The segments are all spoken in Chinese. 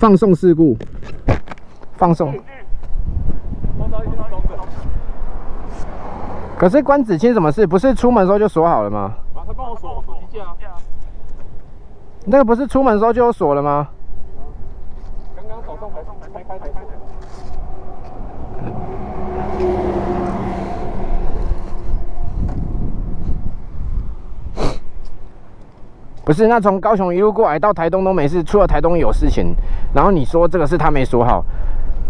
放送事故，放送。可是关子清什么事？不是出门的时候就锁好了吗？啊，他帮我锁手机架。那个不是出门的时候就有锁了吗？刚刚手动开开开开。不是，那从高雄一路过来到台东都没事，出了台东有事情。然后你说这个是他没锁好，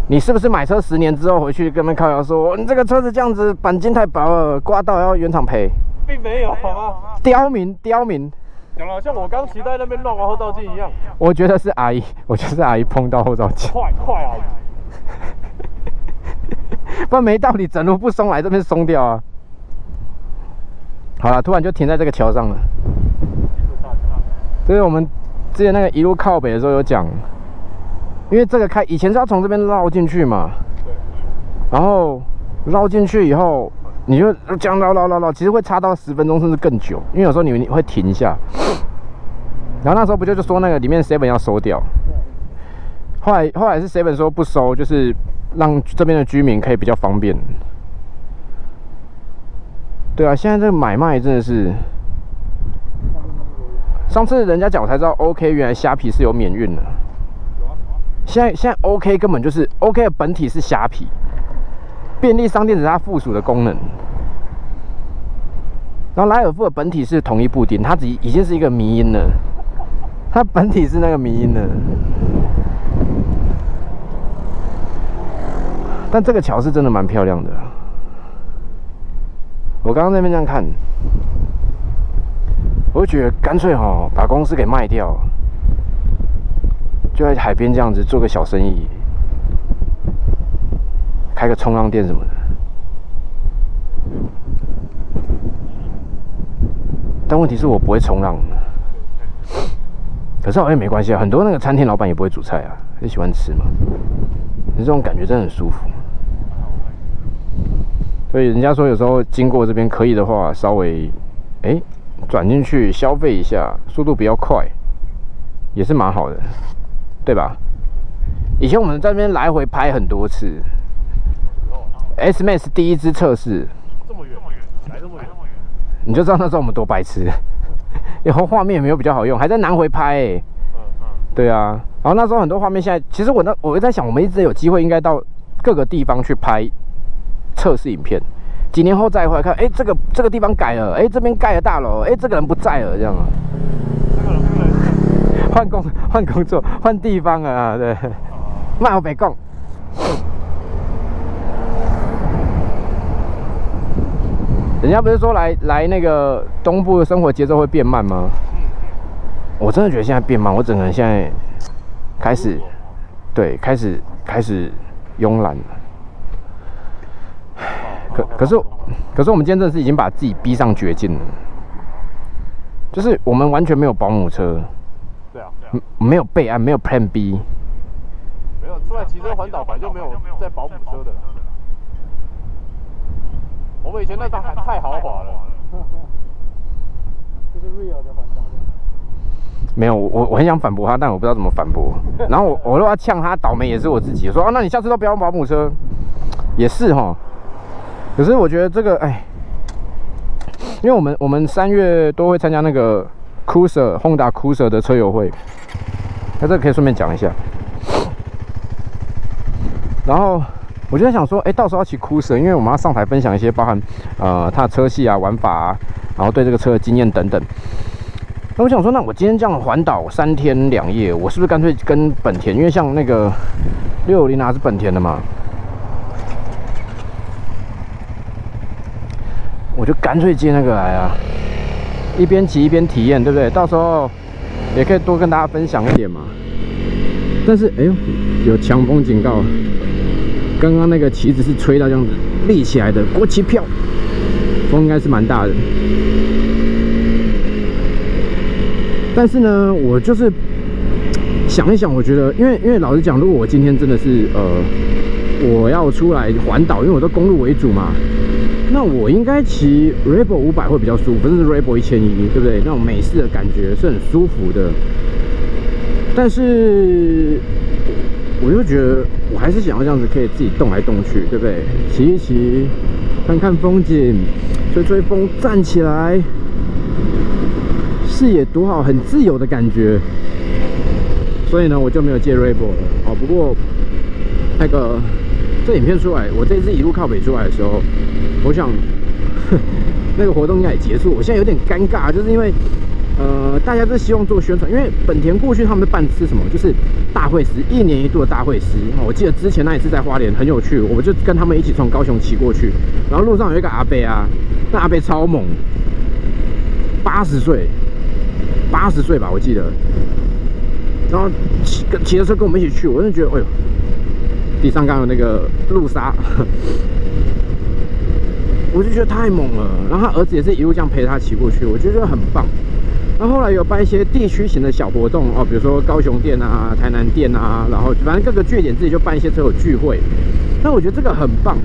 你是不是买车十年之后回去跟他们靠谣说，你这个车子这样子钣金太薄了，刮到要原厂赔？并没有，好吗？刁民，刁民。讲了像我刚骑在那边乱玩后照镜一样。我觉得是阿姨，我觉得是阿姨 碰到后照镜。快快啊！不然没道理，整路不松来这边松掉啊。好了，突然就停在这个桥上了。所以我们之前那个一路靠北的时候有讲，因为这个开以前是要从这边绕进去嘛，然后绕进去以后，你就这样绕绕绕绕，其实会差到十分钟甚至更久，因为有时候你会停一下。然后那时候不就是说那个里面 seven 要收掉，后来后来是 seven 说不收，就是让这边的居民可以比较方便。对啊，现在这个买卖真的是。上次人家讲我才知道，OK，原来虾皮是有免运的。现在现在 OK 根本就是 OK 的本体是虾皮，便利商店只是它附属的功能。然后莱尔富的本体是同一布丁，它已已经是一个迷音了。它本体是那个迷音的。但这个桥是真的蛮漂亮的。我刚刚那边这样看。我就觉得干脆哈，把公司给卖掉，就在海边这样子做个小生意，开个冲浪店什么的。但问题是我不会冲浪，可是好像没关系啊。很多那个餐厅老板也不会煮菜啊，就喜欢吃嘛。这种感觉真的很舒服。所以人家说有时候经过这边可以的话，稍微哎。转进去消费一下，速度比较快，也是蛮好的，对吧？以前我们在那边来回拍很多次，S m a s 第一支测试，这么远，来这么远，你就知道那时候我们多白痴，以后画面也没有比较好用，还在南回拍，对啊，然后那时候很多画面，现在其实我那我在想，我们一直有机会应该到各个地方去拍测试影片。几年后再回来看，哎，这个这个地方改了，哎，这边盖了大楼，哎，这个人不在了，这样换工换工作换地方啊，对。慢我别讲。人家不是说来来那个东部的生活节奏会变慢吗？我真的觉得现在变慢，我整个人现在开始，对，开始开始慵懒了。可可是，可是我们今天真的是已经把自己逼上绝境了，就是我们完全没有保姆车，对啊，没有备案，没有 Plan B，没有出来骑车环岛本来就没有在保姆车的，我们以前那台太豪华了，这是 Real 的环岛，没有，我我很想反驳他，但我不知道怎么反驳，然后我我如果要呛他倒霉也是我自己，说啊，那你下次都不要保姆车，也是哈。可是我觉得这个，哎，因为我们我们三月都会参加那个 Cruiser Honda Cruiser 的车友会，那这个可以顺便讲一下。然后我就在想说，哎，到时候要骑 Cruiser，因为我们要上台分享一些包含呃它的车系啊、玩法啊，然后对这个车的经验等等。那我想说，那我今天这样环岛三天两夜，我是不是干脆跟本田？因为像那个六五零啊是本田的嘛。我就干脆接那个来啊，一边骑一边体验，对不对？到时候也可以多跟大家分享一点嘛。但是，哎呦，有强风警告，刚刚那个旗子是吹到这样子立起来的，国旗飘，风应该是蛮大的。但是呢，我就是想一想，我觉得，因为因为老实讲，如果我今天真的是呃，我要出来环岛，因为我都公路为主嘛。那我应该骑 Rebel 五百会比较舒服，不是 Rebel 一千一，对不对？那种美式的感觉是很舒服的。但是我就觉得我还是想要这样子，可以自己动来动去，对不对？骑一骑，看看风景，吹吹风，站起来，视野多好，很自由的感觉。所以呢，我就没有借 r a b o 了。哦，不过那个这影片出来，我这次一路靠北出来的时候，我想 那个活动应该也结束。我现在有点尴尬，就是因为。呃，大家都希望做宣传，因为本田过去他们办是什么？就是大会师，一年一度的大会师。我记得之前那一次在花莲很有趣，我就跟他们一起从高雄骑过去，然后路上有一个阿伯啊，那阿伯超猛，八十岁，八十岁吧，我记得。然后骑骑着车跟我们一起去，我就觉得，哎呦，地上刚有那个路沙，我就觉得太猛了。然后他儿子也是一路这样陪他骑过去，我觉得很棒。那后来有办一些地区型的小活动哦，比如说高雄店啊、台南店啊，然后反正各个据点自己就办一些车友聚会。那我觉得这个很棒。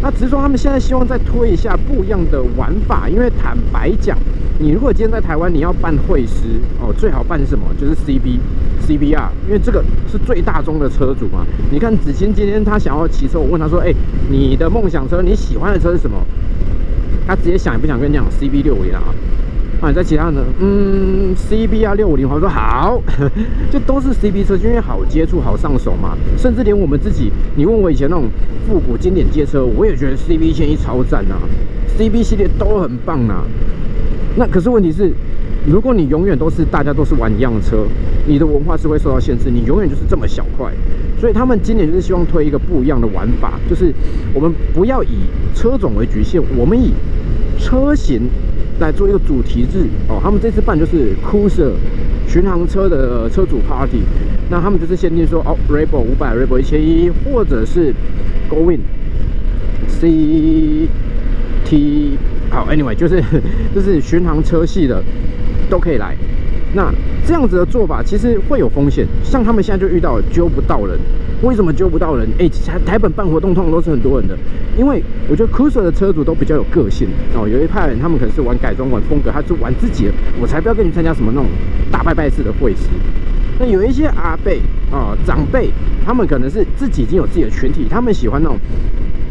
那只是说他们现在希望再推一下不一样的玩法，因为坦白讲，你如果今天在台湾你要办会师哦，最好办什么？就是 CB、CBR，因为这个是最大宗的车主嘛。你看子清今天他想要骑车，我问他说：“哎，你的梦想车，你喜欢的车是什么？”他直接想也不想跟你讲 CB 六五零啊。啊，在其他的，嗯，C B R，六五零，我说好，就都是 CB 车，因为好接触、好上手嘛。甚至连我们自己，你问我以前那种复古经典街车，我也觉得 CB 一千一超赞啊，CB 系列都很棒啊。那可是问题是，如果你永远都是大家都是玩一样的车，你的文化是会受到限制，你永远就是这么小块。所以他们今年就是希望推一个不一样的玩法，就是我们不要以车种为局限，我们以车型。来做一个主题日哦，他们这次办就是 Cruiser 巡航车的车主 Party，那他们就是限定说哦，Rebel 五百，Rebel 一千一，或者是 Going CT，好，Anyway 就是 就是巡航车系的都可以来。那这样子的做法其实会有风险，像他们现在就遇到揪不到人。为什么揪不到人？哎，台台本办活动通常都是很多人的，因为我觉得 Cruiser 的车主都比较有个性哦。有一派人他们可能是玩改装、玩风格，他是玩自己的，我才不要跟你参加什么那种大拜拜式的会师。那有一些阿辈啊长辈，他们可能是自己已经有自己的群体，他们喜欢那种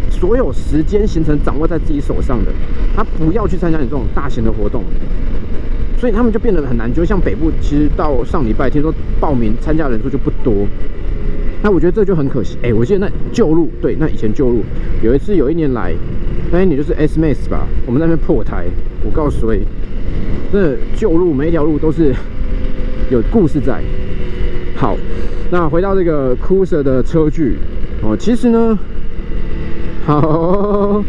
所有时间行程掌握在自己手上的，他不要去参加你这种大型的活动。所以他们就变得很难，就像北部，其实到上礼拜听说报名参加人数就不多。那我觉得这就很可惜。哎，我记得那旧路，对，那以前旧路有一次有一年来，那你就是 S Max 吧，我们那边破胎。我告诉你，这旧路每一条路都是有故事在。好，那回到这个 Cruiser 的车距哦，其实呢，好，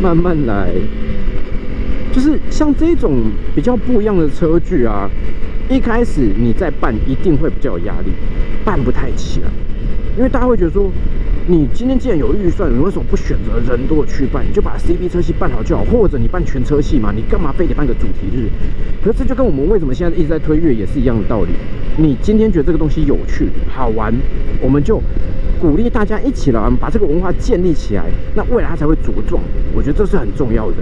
慢慢来。就是像这种比较不一样的车距啊，一开始你在办一定会比较有压力，办不太起来，因为大家会觉得说，你今天既然有预算，你为什么不选择人多去办，你就把 CB 车系办好就好，或者你办全车系嘛，你干嘛非得办个主题日？可是这就跟我们为什么现在一直在推越野是一样的道理。你今天觉得这个东西有趣好玩，我们就。鼓励大家一起来把这个文化建立起来，那未来它才会茁壮。我觉得这是很重要的。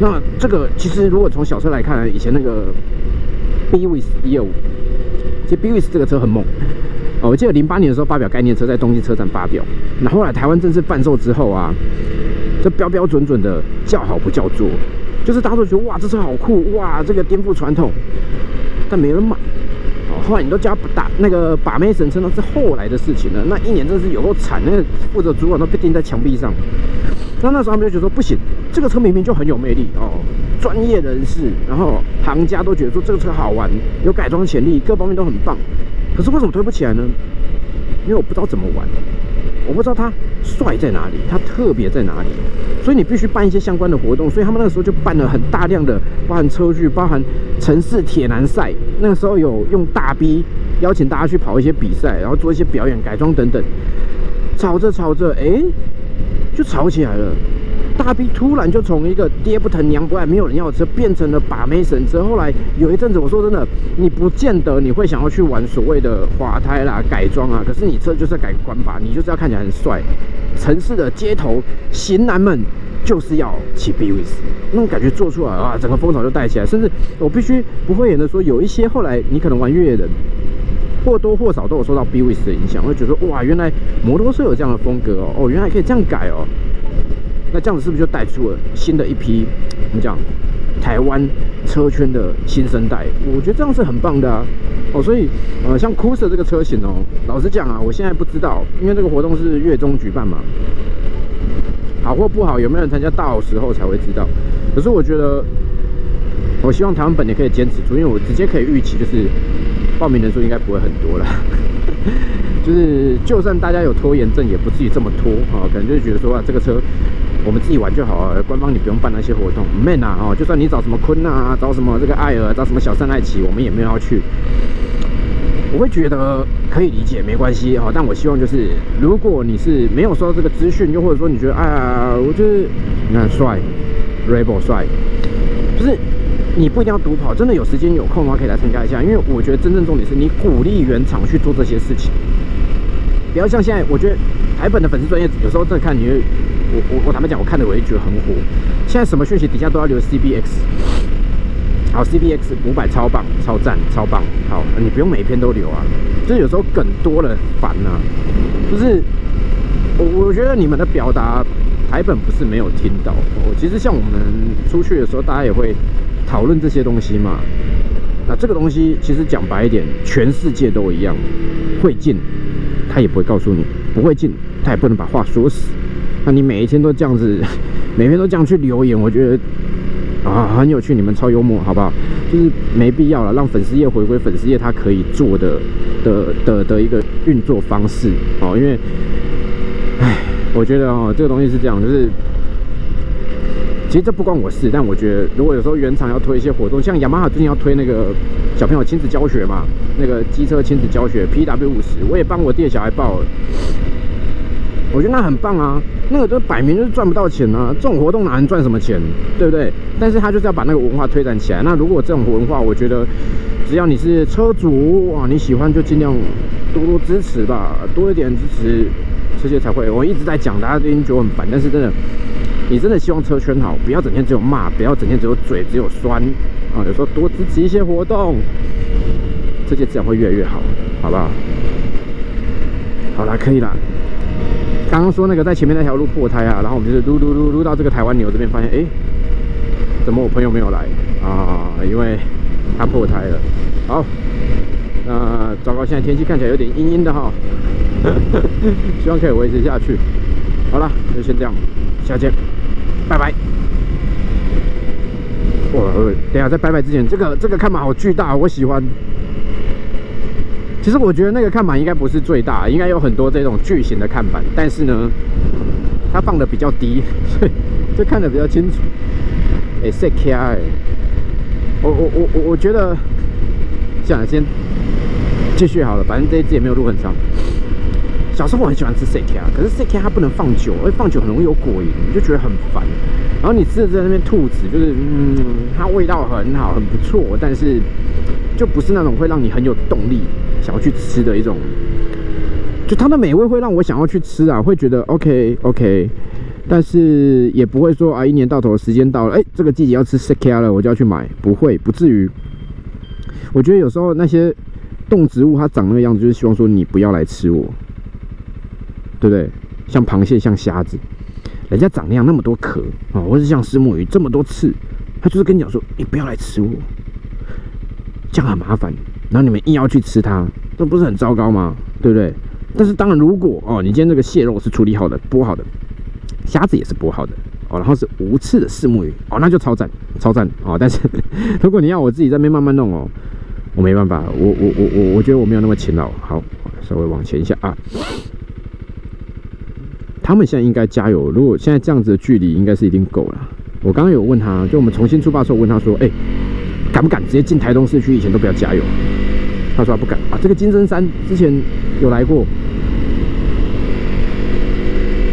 那这个其实如果从小车来看，以前那个 b w i s 一二五，其实 b w i s 这个车很猛哦。我记得零八年的时候发表概念车，在东京车展发表。那后来台湾正式贩售之后啊，这标标准准的叫好不叫座，就是大家都觉得哇，这车好酷哇，这个颠覆传统，但没人买。后来你都叫不打那个把妹神车，那是后来的事情了。那一年真是有够惨，那个负责主管都被钉在墙壁上。那那时候他们就觉得说不行，这个车明明就很有魅力哦，专业人士，然后行家都觉得说这个车好玩，有改装潜力，各方面都很棒。可是为什么推不起来呢？因为我不知道怎么玩。我不知道他帅在哪里，他特别在哪里，所以你必须办一些相关的活动。所以他们那个时候就办了很大量的，包含车具，包含城市铁男赛。那个时候有用大 B 邀请大家去跑一些比赛，然后做一些表演、改装等等。吵着吵着，哎，就吵起来了。大 B 突然就从一个爹不疼娘不爱、没有人要的车，变成了把妹神车。后来有一阵子，我说真的，你不见得你会想要去玩所谓的滑胎啦、改装啊。可是你车就是要改观吧，你就是要看起来很帅。城市的街头型男们就是要骑 b w i s 那种感觉做出来啊，整个风潮就带起来。甚至我必须不会演的说，有一些后来你可能玩越野的，或多或少都有受到 b w i s 的影响，会觉得哇，原来摩托车有这样的风格哦，哦，原来可以这样改哦。那这样子是不是就带出了新的一批怎么讲台湾车圈的新生代？我觉得这样是很棒的啊。哦，所以呃，像 Cruiser 这个车型哦，老实讲啊，我现在不知道，因为这个活动是月中举办嘛，好或不好，有没有人参加到时候才会知道。可是我觉得，我希望台湾本地可以坚持住，因为我直接可以预期就是。报名人数应该不会很多了，就是就算大家有拖延症，也不至于这么拖啊。可能就觉得说啊，这个车我们自己玩就好啊，官方你不用办那些活动。man 啊，哦，就算你找什么坤啊，找什么这个艾尔，找什么小三爱奇，我们也没有要去。我会觉得可以理解，没关系哈。但我希望就是，如果你是没有收到这个资讯，又或者说你觉得哎呀，我就是你看帅，Rebel 帅，就是。你不一定要独跑，真的有时间有空的话可以来参加一下，因为我觉得真正重点是你鼓励原厂去做这些事情，不要像现在，我觉得台本的粉丝专业有时候真的看你，我我我坦白讲，我看的我也觉得很火。现在什么讯息底下都要留 CBX，好 CBX 五百超棒、超赞、超棒，好，你不用每一篇都留啊，就是有时候梗多了烦呐，就是我我觉得你们的表达台本不是没有听到，哦，其实像我们出去的时候，大家也会。讨论这些东西嘛，那这个东西其实讲白一点，全世界都一样，会进他也不会告诉你，不会进。他也不能把话说死。那你每一天都这样子，每天都这样去留言，我觉得啊很有趣，你们超幽默，好不好？就是没必要了，让粉丝页回归粉丝页，他可以做的的的的一个运作方式哦。因为，唉，我觉得哦，这个东西是这样，就是。其实这不关我事，但我觉得如果有时候原厂要推一些活动，像雅马哈最近要推那个小朋友亲子教学嘛，那个机车亲子教学 PW 五十，我也帮我弟的小孩报了。我觉得那很棒啊，那个都摆明就是赚不到钱啊，这种活动哪能赚什么钱，对不对？但是他就是要把那个文化推展起来。那如果这种文化，我觉得只要你是车主啊，你喜欢就尽量多多支持吧，多一点支持，这些才会。我一直在讲，大家都已经觉得很烦，但是真的。你真的希望车圈好，不要整天只有骂，不要整天只有嘴，只有酸啊！有时候多支持一些活动，这些自然会越来越好，好不好？好了，可以了。刚刚说那个在前面那条路破胎啊，然后我们就是撸撸撸撸到这个台湾牛这边，发现哎，怎么我朋友没有来啊？因为他破胎了。好，那糟糕，现在天气看起来有点阴阴的哈，希望可以维持下去。好了，就先这样，下见。拜拜！哇，等下在拜拜之前，这个这个看板好巨大，我喜欢。其实我觉得那个看板应该不是最大，应该有很多这种巨型的看板，但是呢，它放的比较低，所 以就看得比较清楚。哎，CK 哎，我我我我我觉得，算了，先继续好了，反正这一支也没有录很长。小时候我很喜欢吃 C K 啊，可是 C K 它不能放酒，因为放酒很容易有果蝇，就觉得很烦。然后你吃的在那边吐籽，就是嗯，它味道很好，很不错，但是就不是那种会让你很有动力想要去吃的一种。就它的美味会让我想要去吃啊，会觉得 OK OK，但是也不会说啊，一年到头时间到了，哎，这个季节要吃 C K 了，我就要去买，不会，不至于。我觉得有时候那些动植物它长那个样子，就是希望说你不要来吃我。对不对？像螃蟹，像虾子，人家长那样那么多壳啊，或是像石墨鱼这么多刺，他就是跟你讲说，你不要来吃我，这样很麻烦。然后你们硬要去吃它，这不是很糟糕吗？对不对？但是当然，如果哦，你今天这个蟹肉是处理好的、剥好的，虾子也是剥好的哦，然后是无刺的石目鱼哦，那就超赞，超赞哦。但是 如果你要我自己在那边慢慢弄哦，我没办法，我我我我我觉得我没有那么勤劳。好，稍微往前一下啊。他们现在应该加油。如果现在这样子的距离，应该是已经够了。我刚刚有问他，就我们重新出发的时候问他说：“哎，敢不敢直接进台东市区？以前都不要加油。”他说：“不敢啊。”这个金针山之前有来过。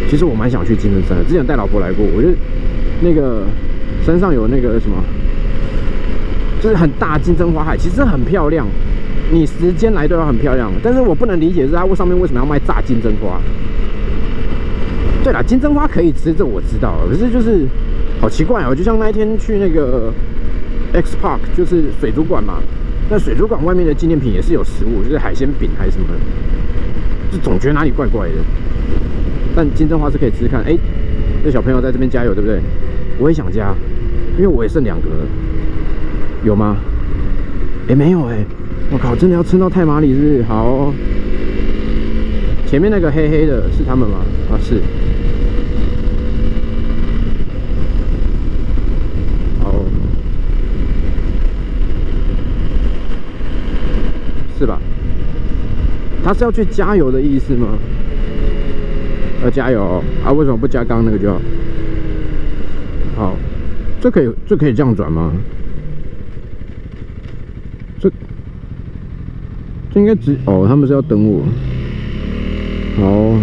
其实我蛮想去金针山的，之前带老婆来过。我觉得那个山上有那个什么，就是很大金针花海，其实很漂亮。你时间来都要很漂亮。但是我不能理解是它上面为什么要卖炸金针花。对了，金针花可以吃，这我知道。可是就是好奇怪哦，就像那一天去那个 X Park，就是水族馆嘛，那水族馆外面的纪念品也是有食物，就是海鲜饼还是什么的，就总觉得哪里怪怪的。但金针花是可以吃吃看。哎，这小朋友在这边加油，对不对？我也想加，因为我也剩两格。有吗？哎，没有哎。我靠，真的要撑到太马里是不是？好，前面那个黑黑的是他们吗？啊，是吧？他是要去加油的意思吗？要加油啊？为什么不加刚那个就好？好，这可以，这可以这样转吗？这这应该只哦，他们是要等我。好，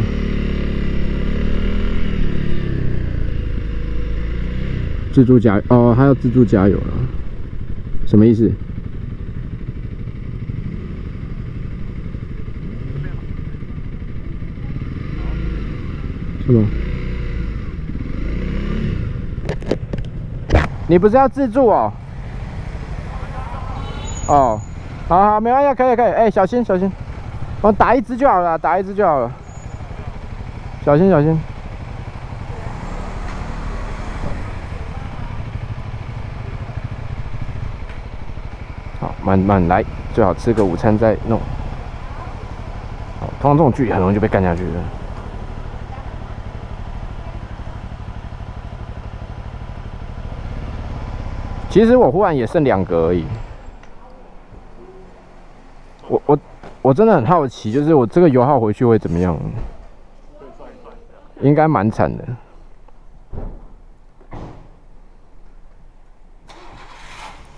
自助加哦，他要自助加油了，什么意思？是吗？你不是要自助哦？哦，好好，没关系，可以可以。哎，小心小心，我打一只就好了，打一只就好了。小心小心。好，慢慢来，最好吃个午餐再弄。好，通常这种距离很容易就被干下去了。其实我忽然也剩两格而已。我我我真的很好奇，就是我这个油耗回去会怎么样？应该蛮惨的。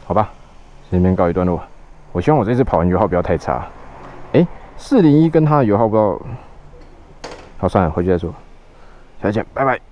好吧，这边告一段落。我希望我这次跑完油耗不要太差。哎，四零一跟它的油耗不知道。好，算了，回去再说。下次见，拜拜。